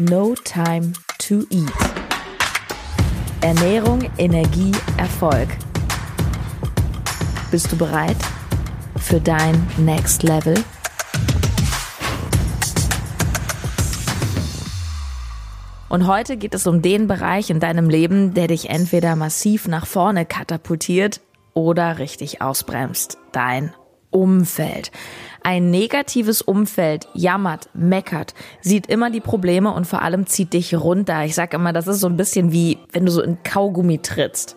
No Time to Eat. Ernährung, Energie, Erfolg. Bist du bereit für dein Next Level? Und heute geht es um den Bereich in deinem Leben, der dich entweder massiv nach vorne katapultiert oder richtig ausbremst. Dein Umfeld. Ein negatives Umfeld jammert, meckert, sieht immer die Probleme und vor allem zieht dich runter. Ich sage immer, das ist so ein bisschen wie, wenn du so in Kaugummi trittst.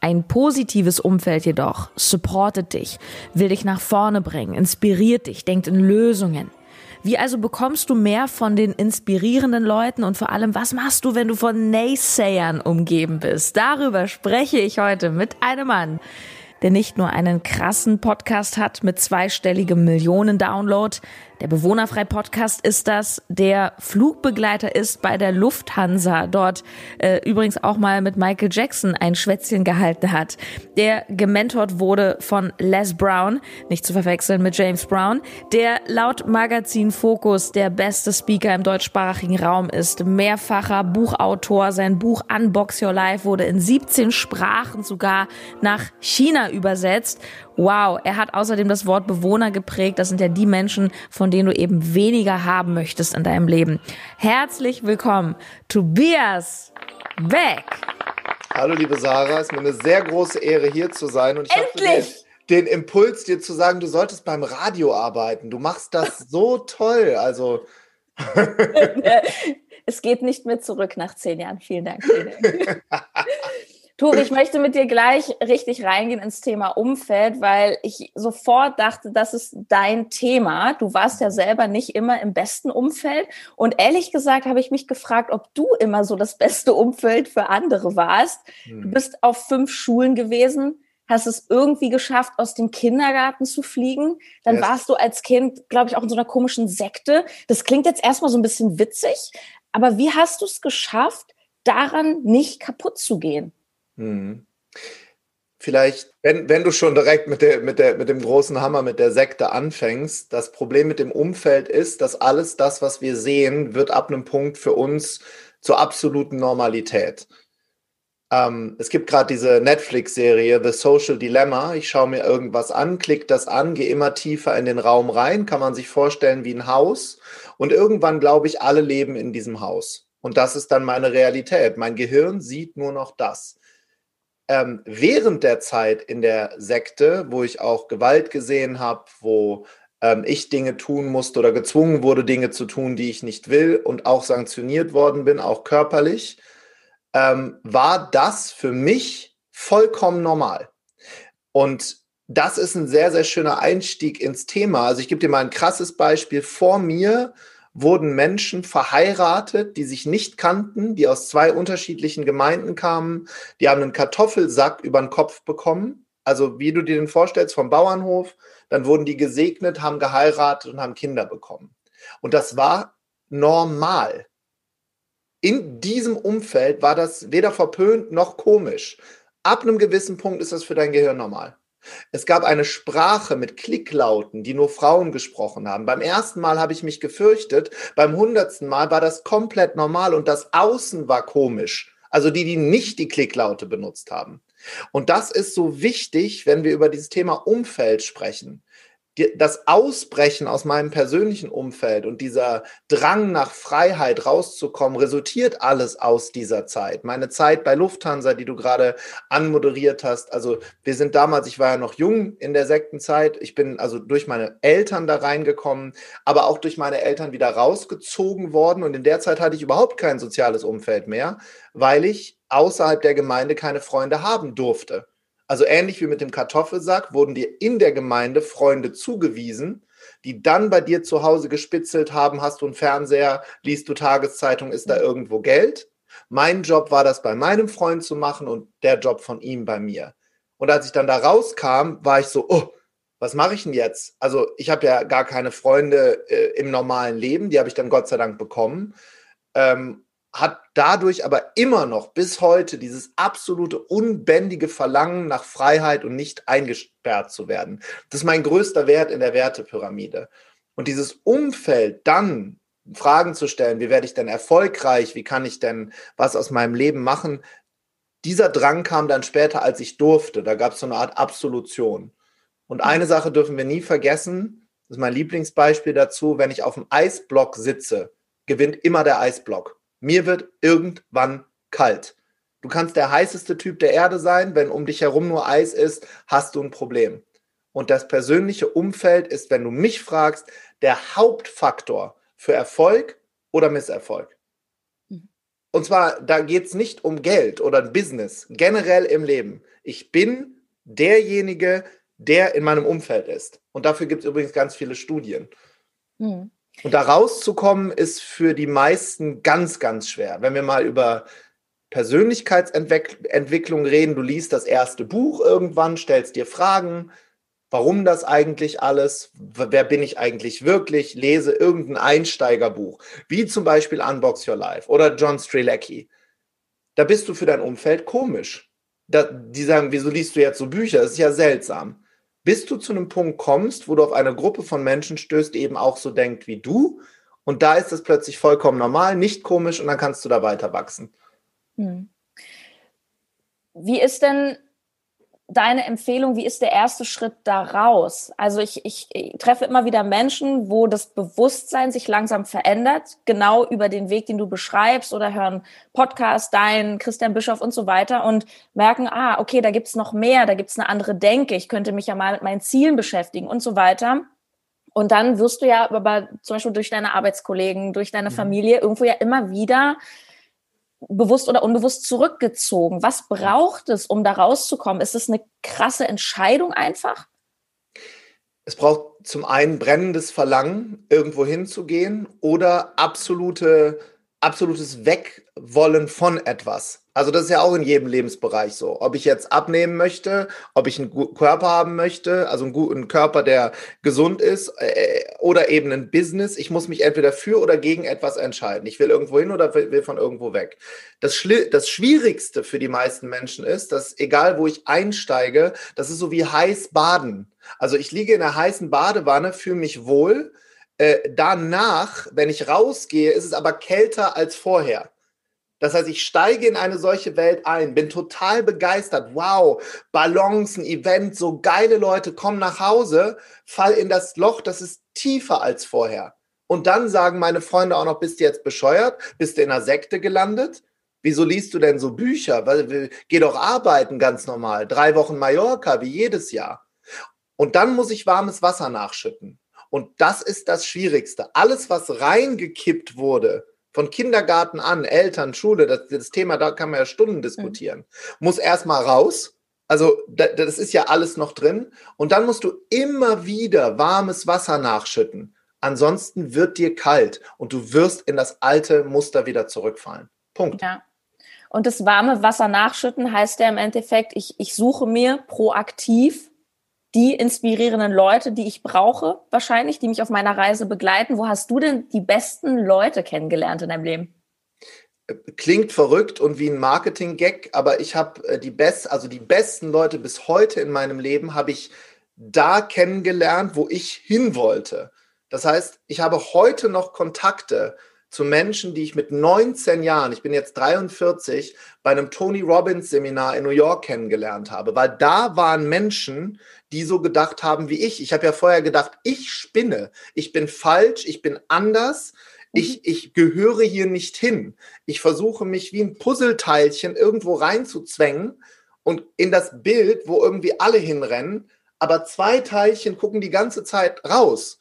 Ein positives Umfeld jedoch supportet dich, will dich nach vorne bringen, inspiriert dich, denkt in Lösungen. Wie also bekommst du mehr von den inspirierenden Leuten und vor allem, was machst du, wenn du von Naysayern umgeben bist? Darüber spreche ich heute mit einem Mann, der nicht nur einen krassen Podcast hat mit zweistelligem Millionen Download, der Bewohnerfrei Podcast ist das, der Flugbegleiter ist bei der Lufthansa, dort äh, übrigens auch mal mit Michael Jackson ein Schwätzchen gehalten hat, der gementort wurde von Les Brown, nicht zu verwechseln mit James Brown, der laut Magazin Focus der beste Speaker im deutschsprachigen Raum ist, mehrfacher Buchautor, sein Buch Unbox Your Life wurde in 17 Sprachen sogar nach China übersetzt Wow, er hat außerdem das Wort Bewohner geprägt. Das sind ja die Menschen, von denen du eben weniger haben möchtest in deinem Leben. Herzlich willkommen, Tobias Beck. Hallo, liebe Sarah. Es ist mir eine sehr große Ehre, hier zu sein. Und ich Endlich! Den, den Impuls, dir zu sagen, du solltest beim Radio arbeiten. Du machst das so toll. Also. es geht nicht mehr zurück nach zehn Jahren. Vielen Dank. Vielen Dank. Turi, ich möchte mit dir gleich richtig reingehen ins Thema Umfeld, weil ich sofort dachte, das ist dein Thema. Du warst ja selber nicht immer im besten Umfeld. Und ehrlich gesagt habe ich mich gefragt, ob du immer so das beste Umfeld für andere warst. Hm. Du bist auf fünf Schulen gewesen, hast es irgendwie geschafft, aus dem Kindergarten zu fliegen. Dann yes. warst du als Kind, glaube ich, auch in so einer komischen Sekte. Das klingt jetzt erstmal so ein bisschen witzig, aber wie hast du es geschafft, daran nicht kaputt zu gehen? Hm. Vielleicht, wenn, wenn du schon direkt mit, der, mit, der, mit dem großen Hammer, mit der Sekte anfängst, das Problem mit dem Umfeld ist, dass alles das, was wir sehen, wird ab einem Punkt für uns zur absoluten Normalität. Ähm, es gibt gerade diese Netflix-Serie The Social Dilemma. Ich schaue mir irgendwas an, klicke das an, gehe immer tiefer in den Raum rein, kann man sich vorstellen wie ein Haus. Und irgendwann glaube ich, alle leben in diesem Haus. Und das ist dann meine Realität. Mein Gehirn sieht nur noch das ähm, während der Zeit in der Sekte, wo ich auch Gewalt gesehen habe, wo ähm, ich Dinge tun musste oder gezwungen wurde, Dinge zu tun, die ich nicht will und auch sanktioniert worden bin, auch körperlich, ähm, war das für mich vollkommen normal. Und das ist ein sehr, sehr schöner Einstieg ins Thema. Also ich gebe dir mal ein krasses Beispiel. Vor mir wurden Menschen verheiratet, die sich nicht kannten, die aus zwei unterschiedlichen Gemeinden kamen, die haben einen Kartoffelsack über den Kopf bekommen. Also wie du dir den vorstellst vom Bauernhof, dann wurden die gesegnet, haben geheiratet und haben Kinder bekommen. Und das war normal. In diesem Umfeld war das weder verpönt noch komisch. Ab einem gewissen Punkt ist das für dein Gehirn normal. Es gab eine Sprache mit Klicklauten, die nur Frauen gesprochen haben. Beim ersten Mal habe ich mich gefürchtet, beim hundertsten Mal war das komplett normal und das Außen war komisch. Also die, die nicht die Klicklaute benutzt haben. Und das ist so wichtig, wenn wir über dieses Thema Umfeld sprechen das Ausbrechen aus meinem persönlichen Umfeld und dieser Drang nach Freiheit rauszukommen, resultiert alles aus dieser Zeit. Meine Zeit bei Lufthansa, die du gerade anmoderiert hast. Also wir sind damals, ich war ja noch jung in der Sektenzeit. Ich bin also durch meine Eltern da reingekommen, aber auch durch meine Eltern wieder rausgezogen worden. Und in der Zeit hatte ich überhaupt kein soziales Umfeld mehr, weil ich außerhalb der Gemeinde keine Freunde haben durfte. Also ähnlich wie mit dem Kartoffelsack wurden dir in der Gemeinde Freunde zugewiesen, die dann bei dir zu Hause gespitzelt haben, hast du einen Fernseher, liest du Tageszeitung, ist da irgendwo Geld? Mein Job war das bei meinem Freund zu machen und der Job von ihm bei mir. Und als ich dann da rauskam, war ich so, oh, was mache ich denn jetzt? Also ich habe ja gar keine Freunde äh, im normalen Leben, die habe ich dann Gott sei Dank bekommen. Ähm, hat dadurch aber immer noch bis heute dieses absolute unbändige Verlangen nach Freiheit und nicht eingesperrt zu werden. Das ist mein größter Wert in der Wertepyramide. Und dieses Umfeld dann Fragen zu stellen, wie werde ich denn erfolgreich, wie kann ich denn was aus meinem Leben machen, dieser Drang kam dann später, als ich durfte. Da gab es so eine Art Absolution. Und eine Sache dürfen wir nie vergessen, das ist mein Lieblingsbeispiel dazu, wenn ich auf dem Eisblock sitze, gewinnt immer der Eisblock. Mir wird irgendwann kalt. Du kannst der heißeste Typ der Erde sein, wenn um dich herum nur Eis ist, hast du ein Problem. Und das persönliche Umfeld ist, wenn du mich fragst, der Hauptfaktor für Erfolg oder Misserfolg. Mhm. Und zwar, da geht es nicht um Geld oder Business, generell im Leben. Ich bin derjenige, der in meinem Umfeld ist. Und dafür gibt es übrigens ganz viele Studien. Mhm. Und da rauszukommen, ist für die meisten ganz, ganz schwer. Wenn wir mal über Persönlichkeitsentwicklung reden, du liest das erste Buch irgendwann, stellst dir Fragen, warum das eigentlich alles, wer bin ich eigentlich wirklich, lese irgendein Einsteigerbuch, wie zum Beispiel Unbox Your Life oder John Strelecki. Da bist du für dein Umfeld komisch. Da, die sagen, wieso liest du jetzt so Bücher? Das ist ja seltsam. Bis du zu einem Punkt kommst, wo du auf eine Gruppe von Menschen stößt, die eben auch so denkt wie du. Und da ist es plötzlich vollkommen normal, nicht komisch und dann kannst du da weiter wachsen. Hm. Wie ist denn deine Empfehlung, wie ist der erste Schritt da raus? Also ich, ich, ich, treffe immer wieder Menschen, wo das Bewusstsein sich langsam verändert, genau über den Weg, den du beschreibst oder hören Podcast, dein, Christian Bischof und so weiter und merken, ah, okay, da gibt's noch mehr, da gibt's eine andere Denke, ich könnte mich ja mal mit meinen Zielen beschäftigen und so weiter. Und dann wirst du ja aber zum Beispiel durch deine Arbeitskollegen, durch deine. Familie irgendwo ja immer wieder bewusst oder unbewusst zurückgezogen. Was braucht es, um da rauszukommen? Ist es eine krasse Entscheidung einfach? Es braucht zum einen brennendes Verlangen, irgendwo hinzugehen oder absolute, absolutes Wegwollen von etwas. Also das ist ja auch in jedem Lebensbereich so. Ob ich jetzt abnehmen möchte, ob ich einen guten Körper haben möchte, also einen guten Körper, der gesund ist, äh, oder eben ein Business. Ich muss mich entweder für oder gegen etwas entscheiden. Ich will irgendwo hin oder will von irgendwo weg. Das, Schli das Schwierigste für die meisten Menschen ist, dass egal wo ich einsteige, das ist so wie heiß baden. Also ich liege in einer heißen Badewanne, fühle mich wohl. Äh, danach, wenn ich rausgehe, ist es aber kälter als vorher. Das heißt, ich steige in eine solche Welt ein, bin total begeistert. Wow, Ballons, ein Event, so geile Leute kommen nach Hause, fall in das Loch, das ist tiefer als vorher. Und dann sagen meine Freunde auch noch, bist du jetzt bescheuert? Bist du in einer Sekte gelandet? Wieso liest du denn so Bücher? Geh doch arbeiten ganz normal. Drei Wochen Mallorca, wie jedes Jahr. Und dann muss ich warmes Wasser nachschütten. Und das ist das Schwierigste. Alles, was reingekippt wurde, von Kindergarten an, Eltern, Schule, das, das Thema, da kann man ja Stunden diskutieren. Mhm. Muss erstmal raus. Also das ist ja alles noch drin. Und dann musst du immer wieder warmes Wasser nachschütten. Ansonsten wird dir kalt und du wirst in das alte Muster wieder zurückfallen. Punkt. Ja. Und das warme Wasser nachschütten heißt ja im Endeffekt, ich, ich suche mir proaktiv die inspirierenden Leute, die ich brauche, wahrscheinlich, die mich auf meiner Reise begleiten. Wo hast du denn die besten Leute kennengelernt in deinem Leben? Klingt verrückt und wie ein Marketing-Gag, aber ich habe äh, die best, also die besten Leute bis heute in meinem Leben habe ich da kennengelernt, wo ich hin wollte. Das heißt, ich habe heute noch Kontakte zu Menschen, die ich mit 19 Jahren, ich bin jetzt 43, bei einem Tony Robbins Seminar in New York kennengelernt habe, weil da waren Menschen, die so gedacht haben wie ich. Ich habe ja vorher gedacht, ich spinne, ich bin falsch, ich bin anders, ich, mhm. ich gehöre hier nicht hin. Ich versuche mich wie ein Puzzleteilchen irgendwo reinzuzwängen und in das Bild, wo irgendwie alle hinrennen, aber zwei Teilchen gucken die ganze Zeit raus.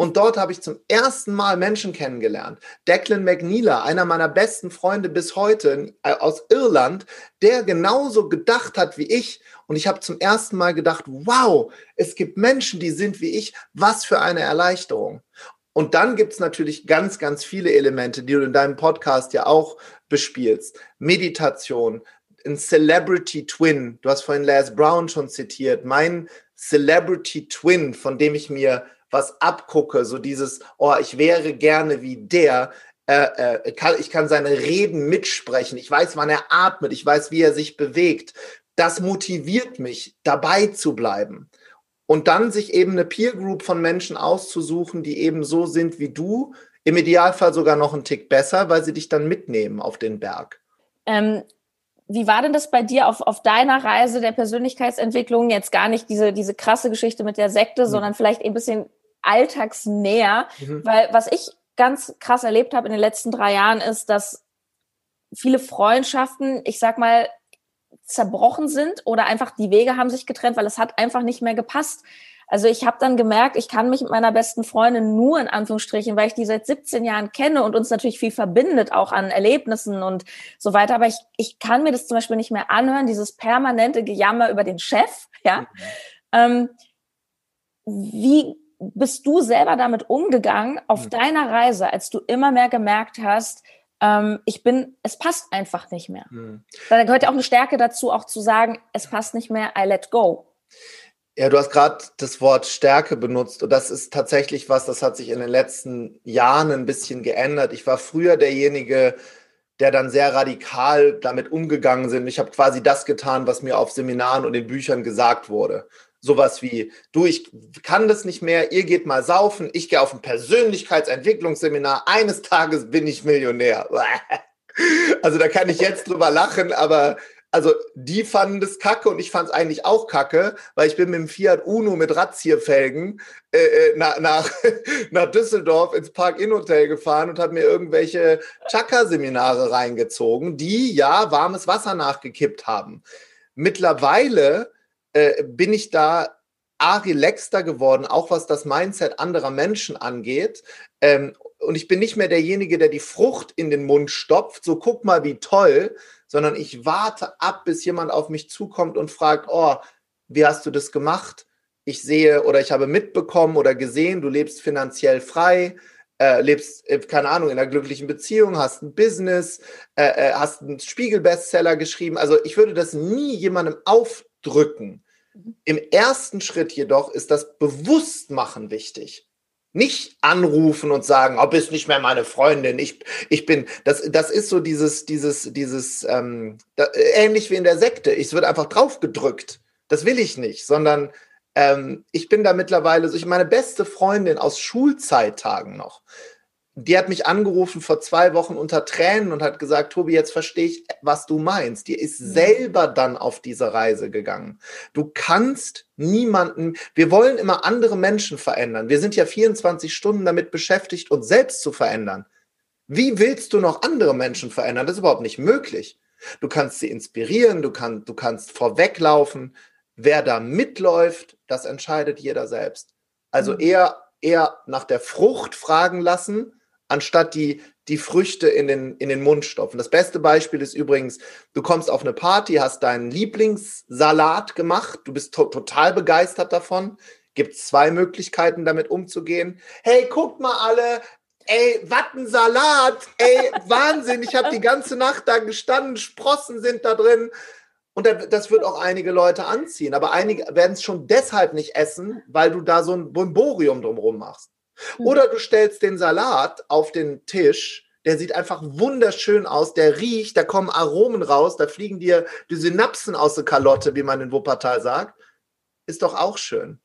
Und dort habe ich zum ersten Mal Menschen kennengelernt. Declan McNeila, einer meiner besten Freunde bis heute äh, aus Irland, der genauso gedacht hat wie ich. Und ich habe zum ersten Mal gedacht, wow, es gibt Menschen, die sind wie ich. Was für eine Erleichterung. Und dann gibt es natürlich ganz, ganz viele Elemente, die du in deinem Podcast ja auch bespielst. Meditation, ein Celebrity Twin. Du hast vorhin Les Brown schon zitiert. Mein Celebrity Twin, von dem ich mir was abgucke, so dieses, oh, ich wäre gerne wie der, äh, äh, kann, ich kann seine Reden mitsprechen, ich weiß, wann er atmet, ich weiß, wie er sich bewegt. Das motiviert mich, dabei zu bleiben. Und dann sich eben eine Peer Group von Menschen auszusuchen, die eben so sind wie du, Im Idealfall sogar noch einen Tick besser, weil sie dich dann mitnehmen auf den Berg. Ähm, wie war denn das bei dir auf, auf deiner Reise der Persönlichkeitsentwicklung? Jetzt gar nicht diese, diese krasse Geschichte mit der Sekte, mhm. sondern vielleicht ein bisschen alltagsnäher. Mhm. Weil was ich ganz krass erlebt habe in den letzten drei Jahren ist, dass viele Freundschaften, ich sag mal, zerbrochen sind oder einfach die Wege haben sich getrennt, weil es hat einfach nicht mehr gepasst. Also ich habe dann gemerkt, ich kann mich mit meiner besten Freundin nur in Anführungsstrichen, weil ich die seit 17 Jahren kenne und uns natürlich viel verbindet, auch an Erlebnissen und so weiter. Aber ich, ich kann mir das zum Beispiel nicht mehr anhören, dieses permanente Gejammer über den Chef. Ja. Mhm. Ähm, wie bist du selber damit umgegangen auf mhm. deiner Reise, als du immer mehr gemerkt hast, ähm, ich bin, es passt einfach nicht mehr. Mhm. Da gehört ja auch eine Stärke dazu, auch zu sagen, es passt nicht mehr, I let go. Ja, du hast gerade das Wort Stärke benutzt und das ist tatsächlich was, das hat sich in den letzten Jahren ein bisschen geändert. Ich war früher derjenige, der dann sehr radikal damit umgegangen sind. Ich habe quasi das getan, was mir auf Seminaren und in Büchern gesagt wurde. Sowas wie, du, ich kann das nicht mehr, ihr geht mal saufen, ich gehe auf ein Persönlichkeitsentwicklungsseminar, eines Tages bin ich Millionär. Also da kann ich jetzt drüber lachen, aber also die fanden das kacke und ich fand es eigentlich auch kacke, weil ich bin mit dem Fiat Uno mit Radzierfelgen äh, äh nach, nach, nach Düsseldorf ins Park-In-Hotel gefahren und habe mir irgendwelche Chakra-Seminare reingezogen, die ja warmes Wasser nachgekippt haben. Mittlerweile äh, bin ich da a relaxter geworden, auch was das Mindset anderer Menschen angeht. Ähm, und ich bin nicht mehr derjenige, der die Frucht in den Mund stopft, so guck mal, wie toll, sondern ich warte ab, bis jemand auf mich zukommt und fragt, oh, wie hast du das gemacht? Ich sehe oder ich habe mitbekommen oder gesehen, du lebst finanziell frei, äh, lebst, äh, keine Ahnung, in einer glücklichen Beziehung, hast ein Business, äh, äh hast einen Spiegel-Bestseller geschrieben. Also ich würde das nie jemandem aufdrücken. Mhm. Im ersten Schritt jedoch ist das Bewusstmachen wichtig nicht anrufen und sagen, oh, bist nicht mehr meine Freundin. Ich, ich bin, das, das ist so dieses, dieses, dieses, ähm, da, ähnlich wie in der Sekte. Ich wird einfach draufgedrückt. Das will ich nicht, sondern ähm, ich bin da mittlerweile, so ich meine beste Freundin aus Schulzeittagen noch die hat mich angerufen vor zwei Wochen unter Tränen und hat gesagt, Tobi, jetzt verstehe ich, was du meinst. Die ist mhm. selber dann auf diese Reise gegangen. Du kannst niemanden, wir wollen immer andere Menschen verändern. Wir sind ja 24 Stunden damit beschäftigt, uns selbst zu verändern. Wie willst du noch andere Menschen verändern? Das ist überhaupt nicht möglich. Du kannst sie inspirieren, du, kann, du kannst vorweglaufen. Wer da mitläuft, das entscheidet jeder selbst. Also mhm. eher, eher nach der Frucht fragen lassen, anstatt die, die Früchte in den, in den Mund stopfen. Das beste Beispiel ist übrigens, du kommst auf eine Party, hast deinen Lieblingssalat gemacht, du bist to total begeistert davon. Gibt zwei Möglichkeiten, damit umzugehen. Hey, guckt mal alle, ey, was ein Salat, ey, Wahnsinn, ich habe die ganze Nacht da gestanden, Sprossen sind da drin. Und das wird auch einige Leute anziehen. Aber einige werden es schon deshalb nicht essen, weil du da so ein Bomborium drumherum machst. Hm. Oder du stellst den Salat auf den Tisch, der sieht einfach wunderschön aus, der riecht, da kommen Aromen raus, da fliegen dir die Synapsen aus der Kalotte, wie man in Wuppertal sagt. Ist doch auch schön.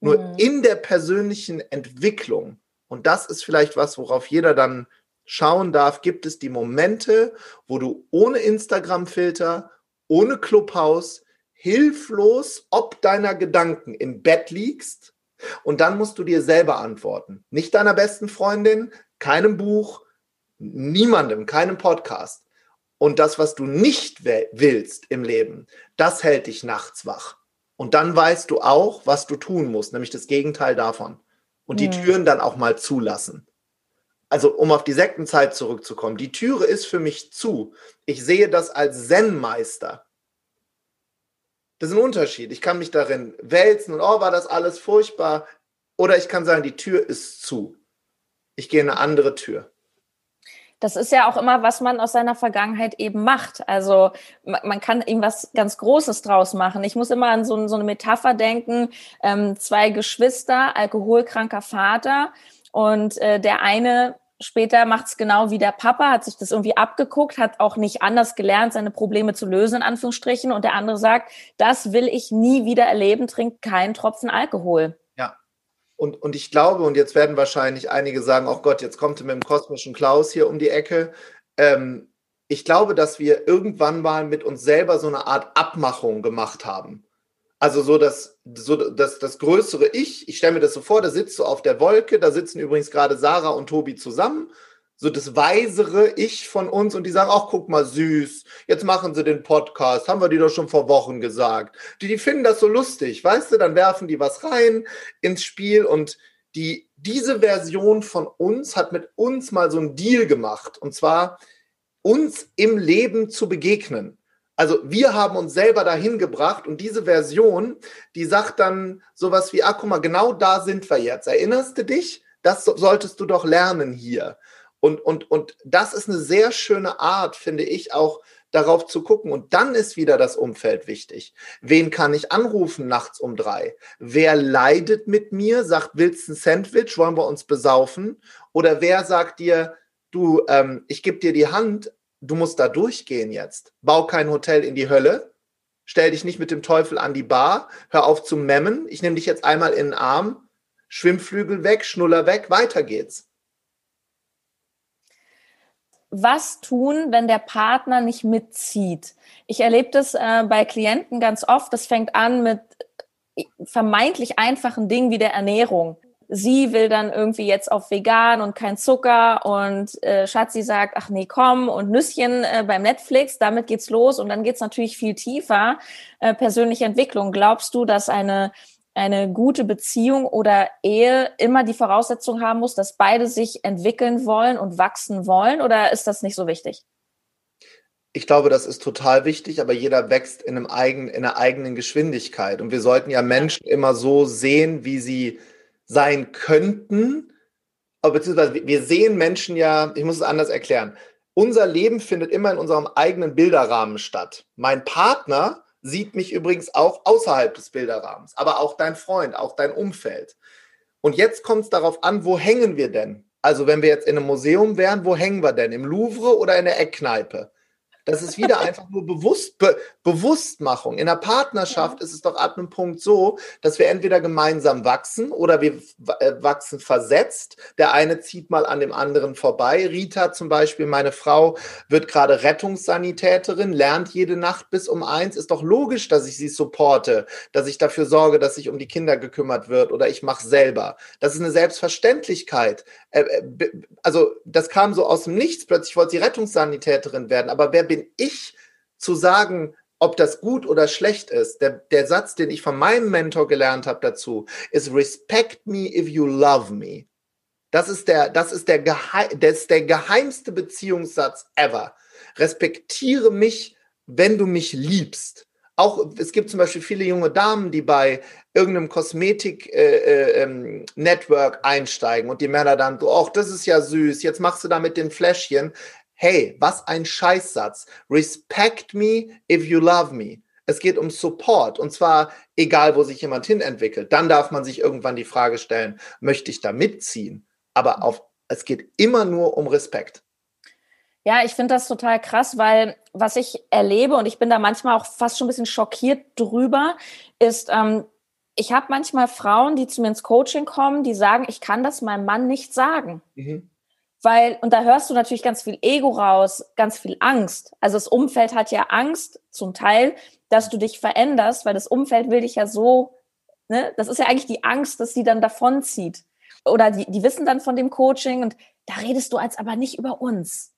Nur mhm. in der persönlichen Entwicklung, und das ist vielleicht was, worauf jeder dann schauen darf, gibt es die Momente, wo du ohne Instagram-Filter, ohne Clubhaus, hilflos ob deiner Gedanken im Bett liegst und dann musst du dir selber antworten. Nicht deiner besten Freundin, keinem Buch, niemandem, keinem Podcast. Und das, was du nicht willst im Leben, das hält dich nachts wach. Und dann weißt du auch, was du tun musst, nämlich das Gegenteil davon. Und die mhm. Türen dann auch mal zulassen. Also, um auf die Sektenzeit zurückzukommen, die Türe ist für mich zu. Ich sehe das als Zen-Meister. Das ist ein Unterschied. Ich kann mich darin wälzen und oh, war das alles furchtbar. Oder ich kann sagen, die Tür ist zu. Ich gehe in eine andere Tür. Das ist ja auch immer, was man aus seiner Vergangenheit eben macht. Also man kann ihm was ganz Großes draus machen. Ich muss immer an so, so eine Metapher denken. Ähm, zwei Geschwister, alkoholkranker Vater und äh, der eine Später macht es genau wie der Papa, hat sich das irgendwie abgeguckt, hat auch nicht anders gelernt, seine Probleme zu lösen, in Anführungsstrichen. Und der andere sagt, das will ich nie wieder erleben, trinkt keinen Tropfen Alkohol. Ja. Und, und ich glaube, und jetzt werden wahrscheinlich einige sagen, oh Gott, jetzt kommt er mit dem kosmischen Klaus hier um die Ecke. Ähm, ich glaube, dass wir irgendwann mal mit uns selber so eine Art Abmachung gemacht haben. Also so das, so das, das größere Ich, ich stelle mir das so vor, da sitzt du auf der Wolke, da sitzen übrigens gerade Sarah und Tobi zusammen so das weisere Ich von uns und die sagen, ach, guck mal, süß, jetzt machen sie den Podcast, haben wir die doch schon vor Wochen gesagt. Die, die finden das so lustig, weißt du, dann werfen die was rein ins Spiel und die, diese Version von uns hat mit uns mal so einen Deal gemacht und zwar uns im Leben zu begegnen. Also wir haben uns selber dahin gebracht und diese Version, die sagt dann sowas wie, ah, guck mal, genau da sind wir jetzt. Erinnerst du dich? Das solltest du doch lernen hier. Und, und, und das ist eine sehr schöne Art, finde ich, auch darauf zu gucken. Und dann ist wieder das Umfeld wichtig. Wen kann ich anrufen nachts um drei? Wer leidet mit mir? Sagt, willst du ein Sandwich? Wollen wir uns besaufen? Oder wer sagt dir, du, ähm, ich gebe dir die Hand, du musst da durchgehen jetzt. Bau kein Hotel in die Hölle. Stell dich nicht mit dem Teufel an die Bar. Hör auf zu memmen. Ich nehme dich jetzt einmal in den Arm. Schwimmflügel weg, Schnuller weg, weiter geht's was tun, wenn der Partner nicht mitzieht? Ich erlebe das äh, bei Klienten ganz oft. Das fängt an mit äh, vermeintlich einfachen Dingen wie der Ernährung. Sie will dann irgendwie jetzt auf vegan und kein Zucker und äh, Schatzi sagt, ach nee, komm und Nüsschen äh, beim Netflix, damit geht's los und dann geht's natürlich viel tiefer. Äh, persönliche Entwicklung. Glaubst du, dass eine eine gute Beziehung oder Ehe immer die Voraussetzung haben muss, dass beide sich entwickeln wollen und wachsen wollen? Oder ist das nicht so wichtig? Ich glaube, das ist total wichtig, aber jeder wächst in, einem eigenen, in einer eigenen Geschwindigkeit. Und wir sollten ja Menschen immer so sehen, wie sie sein könnten. Beziehungsweise wir sehen Menschen ja, ich muss es anders erklären. Unser Leben findet immer in unserem eigenen Bilderrahmen statt. Mein Partner sieht mich übrigens auch außerhalb des Bilderrahmens, aber auch dein Freund, auch dein Umfeld. Und jetzt kommt es darauf an, wo hängen wir denn? Also wenn wir jetzt in einem Museum wären, wo hängen wir denn? Im Louvre oder in der Eckkneipe? Das ist wieder einfach nur Bewusst, Be Bewusstmachung. In der Partnerschaft ja. ist es doch ab einem Punkt so, dass wir entweder gemeinsam wachsen oder wir äh, wachsen versetzt. Der eine zieht mal an dem anderen vorbei. Rita zum Beispiel, meine Frau, wird gerade Rettungssanitäterin, lernt jede Nacht bis um eins. Ist doch logisch, dass ich sie supporte, dass ich dafür sorge, dass sich um die Kinder gekümmert wird oder ich mache selber. Das ist eine Selbstverständlichkeit. Äh, äh, also das kam so aus dem Nichts. Plötzlich wollte sie Rettungssanitäterin werden. Aber wer bin ich zu sagen, ob das gut oder schlecht ist? Der, der Satz, den ich von meinem Mentor gelernt habe dazu, ist Respect me if you love me. Das ist der, das ist der, Geheim, das ist der geheimste Beziehungssatz ever. Respektiere mich, wenn du mich liebst auch, es gibt zum Beispiel viele junge Damen, die bei irgendeinem Kosmetik-Network äh, äh, einsteigen und die Männer dann so, ach, das ist ja süß, jetzt machst du da mit den Fläschchen. Hey, was ein Scheißsatz. Respect me if you love me. Es geht um Support und zwar egal, wo sich jemand hin entwickelt. Dann darf man sich irgendwann die Frage stellen, möchte ich da mitziehen? Aber auf, es geht immer nur um Respekt. Ja, ich finde das total krass, weil was ich erlebe und ich bin da manchmal auch fast schon ein bisschen schockiert drüber, ist, ähm, ich habe manchmal Frauen, die zu mir ins Coaching kommen, die sagen, ich kann das meinem Mann nicht sagen. Mhm. Weil, und da hörst du natürlich ganz viel Ego raus, ganz viel Angst. Also das Umfeld hat ja Angst zum Teil, dass du dich veränderst, weil das Umfeld will dich ja so, ne, das ist ja eigentlich die Angst, dass sie dann davonzieht. Oder die, die wissen dann von dem Coaching und da redest du als aber nicht über uns.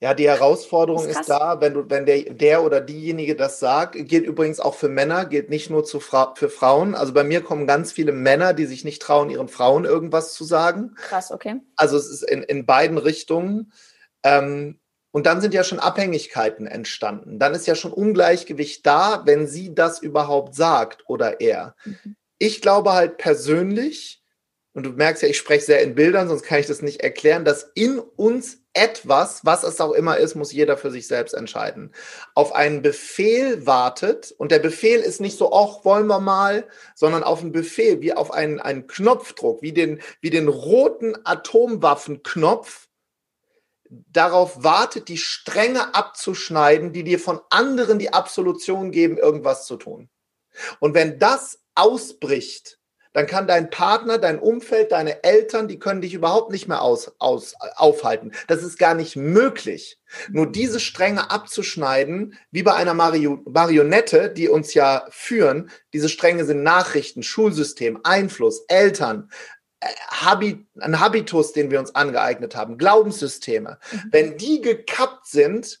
Ja, die Herausforderung ist, ist, da, wenn du, wenn der, der oder diejenige das sagt, gilt übrigens auch für Männer, gilt nicht nur zu Fra für Frauen. Also bei mir kommen ganz viele Männer, die sich nicht trauen, ihren Frauen irgendwas zu sagen. Krass, okay. Also es ist in, in beiden Richtungen. Ähm, und dann sind ja schon Abhängigkeiten entstanden. Dann ist ja schon Ungleichgewicht da, wenn sie das überhaupt sagt oder er. Mhm. Ich glaube halt persönlich, und du merkst ja, ich spreche sehr in Bildern, sonst kann ich das nicht erklären, dass in uns etwas, was es auch immer ist, muss jeder für sich selbst entscheiden, auf einen Befehl wartet und der Befehl ist nicht so, ach, wollen wir mal, sondern auf einen Befehl, wie auf einen, einen Knopfdruck, wie den, wie den roten Atomwaffenknopf, darauf wartet, die Stränge abzuschneiden, die dir von anderen die Absolution geben, irgendwas zu tun. Und wenn das ausbricht, dann kann dein Partner, dein Umfeld, deine Eltern, die können dich überhaupt nicht mehr aus, aus, aufhalten. Das ist gar nicht möglich. Nur diese Stränge abzuschneiden, wie bei einer Mario, Marionette, die uns ja führen, diese Stränge sind Nachrichten, Schulsystem, Einfluss, Eltern, äh, Habit, ein Habitus, den wir uns angeeignet haben, Glaubenssysteme. Mhm. Wenn die gekappt sind,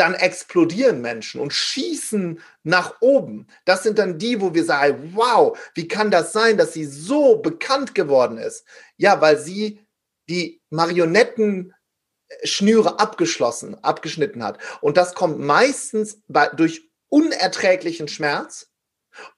dann explodieren Menschen und schießen nach oben. Das sind dann die, wo wir sagen, wow, wie kann das sein, dass sie so bekannt geworden ist? Ja, weil sie die Marionettenschnüre abgeschlossen, abgeschnitten hat. Und das kommt meistens bei, durch unerträglichen Schmerz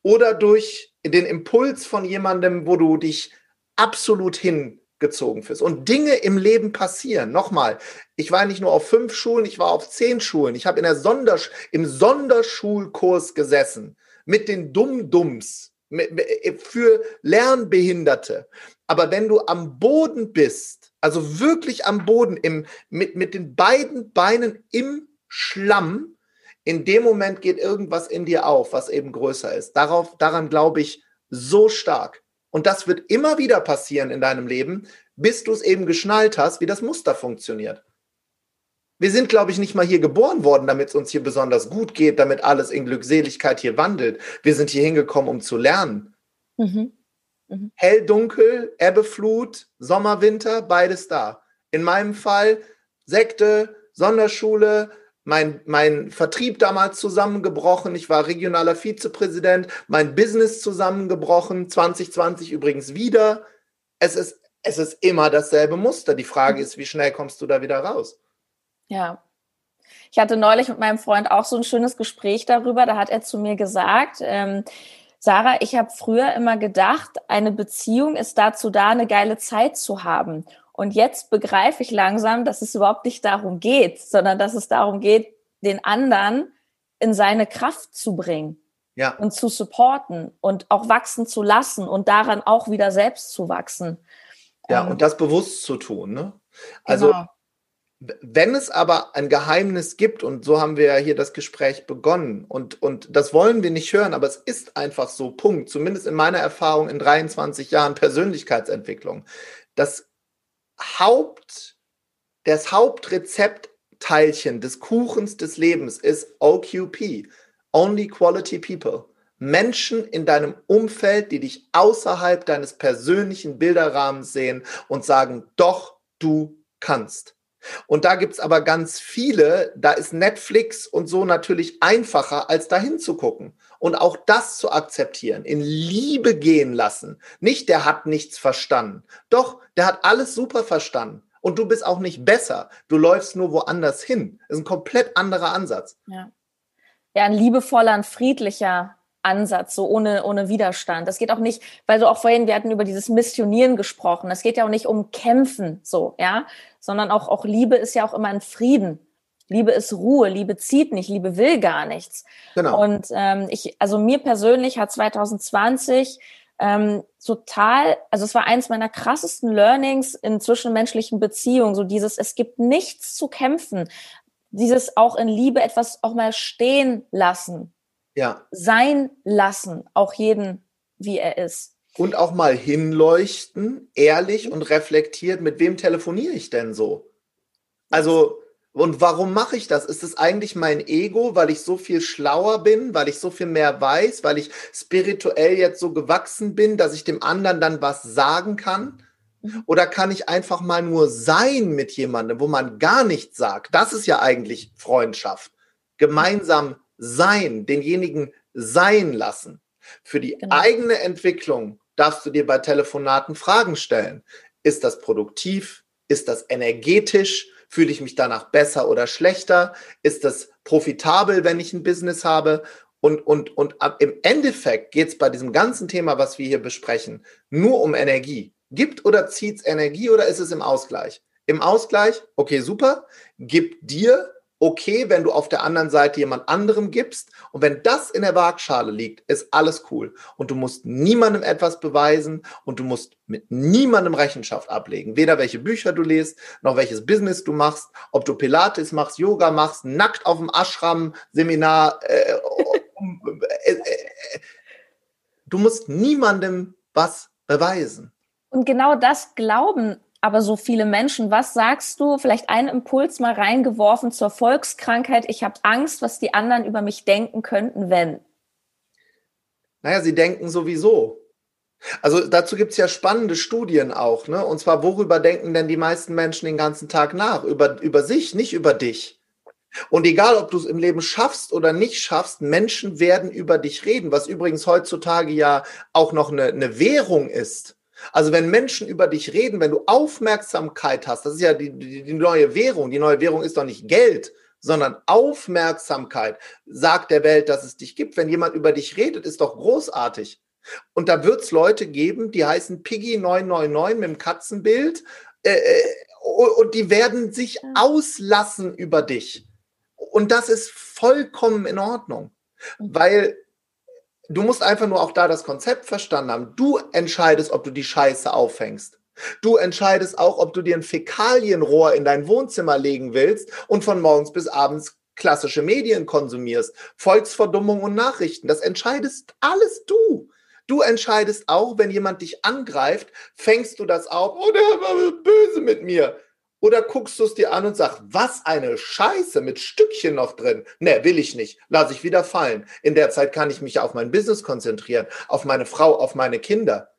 oder durch den Impuls von jemandem, wo du dich absolut hin gezogen fühlst. Und Dinge im Leben passieren. Nochmal, ich war nicht nur auf fünf Schulen, ich war auf zehn Schulen. Ich habe in der Sondersch im Sonderschulkurs gesessen mit den Dumm-Dums für Lernbehinderte. Aber wenn du am Boden bist, also wirklich am Boden, im, mit, mit den beiden Beinen im Schlamm, in dem Moment geht irgendwas in dir auf, was eben größer ist. Darauf, daran glaube ich so stark. Und das wird immer wieder passieren in deinem Leben, bis du es eben geschnallt hast, wie das Muster funktioniert. Wir sind, glaube ich, nicht mal hier geboren worden, damit es uns hier besonders gut geht, damit alles in Glückseligkeit hier wandelt. Wir sind hier hingekommen, um zu lernen. Mhm. Mhm. Hell, dunkel, Ebbe, Flut, Sommer, Winter, beides da. In meinem Fall Sekte, Sonderschule, mein, mein Vertrieb damals zusammengebrochen. Ich war regionaler Vizepräsident, mein Business zusammengebrochen, 2020 übrigens wieder. Es ist, es ist immer dasselbe Muster. Die Frage ist, wie schnell kommst du da wieder raus? Ja. Ich hatte neulich mit meinem Freund auch so ein schönes Gespräch darüber. Da hat er zu mir gesagt, ähm, Sarah, ich habe früher immer gedacht, eine Beziehung ist dazu da, eine geile Zeit zu haben. Und jetzt begreife ich langsam, dass es überhaupt nicht darum geht, sondern dass es darum geht, den anderen in seine Kraft zu bringen ja. und zu supporten und auch wachsen zu lassen und daran auch wieder selbst zu wachsen. Ja, ähm, und das bewusst zu tun. Ne? Also, genau. wenn es aber ein Geheimnis gibt, und so haben wir ja hier das Gespräch begonnen, und, und das wollen wir nicht hören, aber es ist einfach so, Punkt, zumindest in meiner Erfahrung in 23 Jahren Persönlichkeitsentwicklung, dass Haupt, das Hauptrezeptteilchen des Kuchens des Lebens ist OQP, Only Quality People. Menschen in deinem Umfeld, die dich außerhalb deines persönlichen Bilderrahmens sehen und sagen, doch, du kannst. Und da gibt's aber ganz viele, da ist Netflix und so natürlich einfacher, als dahin zu gucken. Und auch das zu akzeptieren, in Liebe gehen lassen. Nicht, der hat nichts verstanden. Doch, der hat alles super verstanden. Und du bist auch nicht besser. Du läufst nur woanders hin. Das ist ein komplett anderer Ansatz. Ja. Ja, ein liebevoller, ein friedlicher Ansatz, so ohne, ohne Widerstand. Das geht auch nicht, weil du auch vorhin, wir hatten über dieses Missionieren gesprochen. Es geht ja auch nicht um Kämpfen, so, ja, sondern auch, auch Liebe ist ja auch immer ein Frieden. Liebe ist Ruhe, Liebe zieht nicht, Liebe will gar nichts. Genau. Und ähm, ich, also mir persönlich hat 2020 ähm, total, also es war eins meiner krassesten Learnings in zwischenmenschlichen Beziehungen, so dieses, es gibt nichts zu kämpfen, dieses auch in Liebe etwas auch mal stehen lassen, ja. sein lassen, auch jeden, wie er ist. Und auch mal hinleuchten, ehrlich und reflektiert, mit wem telefoniere ich denn so? Also, und warum mache ich das? Ist es eigentlich mein Ego, weil ich so viel schlauer bin, weil ich so viel mehr weiß, weil ich spirituell jetzt so gewachsen bin, dass ich dem anderen dann was sagen kann? Mhm. Oder kann ich einfach mal nur sein mit jemandem, wo man gar nichts sagt? Das ist ja eigentlich Freundschaft. Gemeinsam sein, denjenigen sein lassen. Für die genau. eigene Entwicklung darfst du dir bei Telefonaten Fragen stellen. Ist das produktiv? Ist das energetisch? Fühle ich mich danach besser oder schlechter? Ist das profitabel, wenn ich ein Business habe? Und, und, und im Endeffekt geht es bei diesem ganzen Thema, was wir hier besprechen, nur um Energie. Gibt oder zieht es Energie oder ist es im Ausgleich? Im Ausgleich, okay, super, gibt dir okay, wenn du auf der anderen Seite jemand anderem gibst. Und wenn das in der Waagschale liegt, ist alles cool. Und du musst niemandem etwas beweisen und du musst mit niemandem Rechenschaft ablegen. Weder welche Bücher du liest, noch welches Business du machst, ob du Pilates machst, Yoga machst, nackt auf dem Ashram-Seminar. Äh, äh, äh, du musst niemandem was beweisen. Und genau das glauben aber so viele Menschen. Was sagst du? Vielleicht einen Impuls mal reingeworfen zur Volkskrankheit. Ich habe Angst, was die anderen über mich denken könnten, wenn. Naja, sie denken sowieso. Also dazu gibt es ja spannende Studien auch, ne? Und zwar, worüber denken denn die meisten Menschen den ganzen Tag nach? Über, über sich, nicht über dich. Und egal, ob du es im Leben schaffst oder nicht schaffst, Menschen werden über dich reden, was übrigens heutzutage ja auch noch eine, eine Währung ist. Also wenn Menschen über dich reden, wenn du Aufmerksamkeit hast, das ist ja die, die, die neue Währung. Die neue Währung ist doch nicht Geld, sondern Aufmerksamkeit. Sagt der Welt, dass es dich gibt. Wenn jemand über dich redet, ist doch großartig. Und da wird es Leute geben, die heißen Piggy 999 mit dem Katzenbild äh, äh und die werden sich auslassen über dich. Und das ist vollkommen in Ordnung, mhm. weil du musst einfach nur auch da das Konzept verstanden haben. Du entscheidest, ob du die Scheiße auffängst. Du entscheidest auch, ob du dir ein Fäkalienrohr in dein Wohnzimmer legen willst und von morgens bis abends klassische Medien konsumierst, Volksverdummung und Nachrichten. Das entscheidest alles du. Du entscheidest auch, wenn jemand dich angreift, fängst du das auf, oh, der war böse mit mir. Oder guckst du es dir an und sagst, was eine Scheiße mit Stückchen noch drin. Ne, will ich nicht. Lass ich wieder fallen. In der Zeit kann ich mich auf mein Business konzentrieren, auf meine Frau, auf meine Kinder.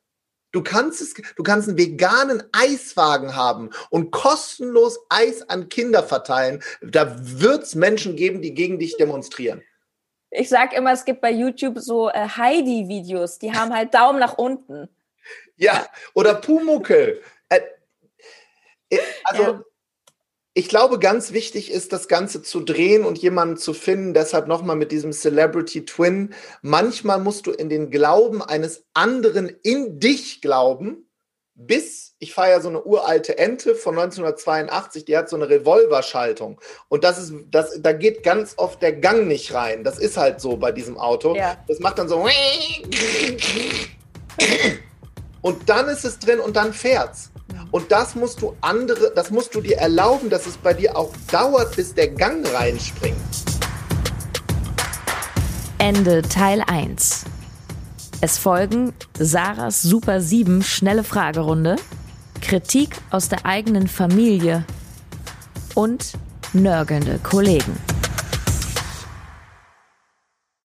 Du kannst es, du kannst einen veganen Eiswagen haben und kostenlos Eis an Kinder verteilen. Da wird es Menschen geben, die gegen dich demonstrieren. Ich sag immer, es gibt bei YouTube so äh, Heidi-Videos, die haben halt Daumen nach unten. Ja, oder Pumuckel. Also, ja. ich glaube, ganz wichtig ist, das Ganze zu drehen und jemanden zu finden. Deshalb nochmal mit diesem Celebrity Twin. Manchmal musst du in den Glauben eines anderen in dich glauben, bis ich fahre ja so eine uralte Ente von 1982, die hat so eine Revolverschaltung. Und das ist, das, da geht ganz oft der Gang nicht rein. Das ist halt so bei diesem Auto. Ja. Das macht dann so. Und dann ist es drin und dann fährt's. Und das musst du andere, das musst du dir erlauben, dass es bei dir auch dauert, bis der Gang reinspringt. Ende Teil 1. Es folgen Sarahs Super 7 schnelle Fragerunde, Kritik aus der eigenen Familie und nörgelnde Kollegen.